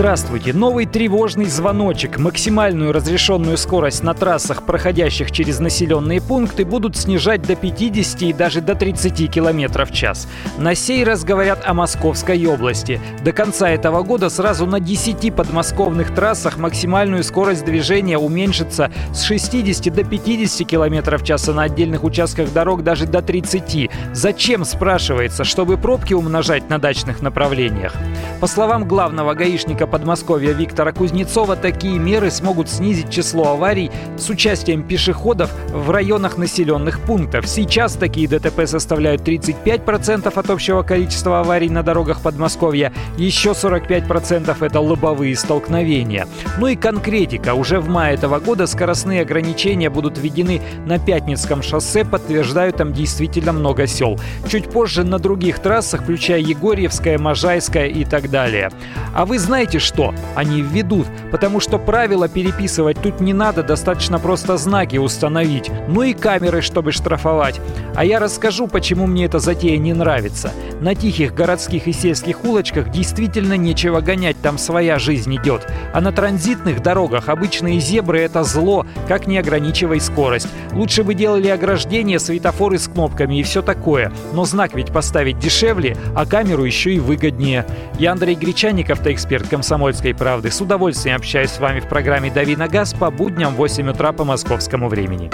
Здравствуйте! Новый тревожный звоночек. Максимальную разрешенную скорость на трассах, проходящих через населенные пункты, будут снижать до 50 и даже до 30 км в час. На сей раз говорят о Московской области. До конца этого года сразу на 10 подмосковных трассах максимальную скорость движения уменьшится с 60 до 50 км в час, а на отдельных участках дорог даже до 30. Зачем, спрашивается, чтобы пробки умножать на дачных направлениях? По словам главного гаишника Подмосковья Виктора Кузнецова, такие меры смогут снизить число аварий с участием пешеходов в районах населенных пунктов. Сейчас такие ДТП составляют 35% от общего количества аварий на дорогах Подмосковья. Еще 45% это лобовые столкновения. Ну и конкретика. Уже в мае этого года скоростные ограничения будут введены на Пятницком шоссе, подтверждают там действительно много сел. Чуть позже на других трассах, включая Егорьевская, Можайская и так далее. А вы знаете, что они введут, потому что правила переписывать тут не надо, достаточно просто знаки установить, ну и камеры, чтобы штрафовать. А я расскажу, почему мне эта затея не нравится. На тихих городских и сельских улочках действительно нечего гонять, там своя жизнь идет. А на транзитных дорогах обычные зебры — это зло, как не ограничивай скорость. Лучше бы делали ограждения, светофоры с кнопками и все такое. Но знак ведь поставить дешевле, а камеру еще и выгоднее. Я Андрей Гречаников, автоэксперт комсомольского «Комсомольской правды». С удовольствием общаюсь с вами в программе «Дави на газ» по будням в 8 утра по московскому времени.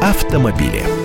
Автомобили.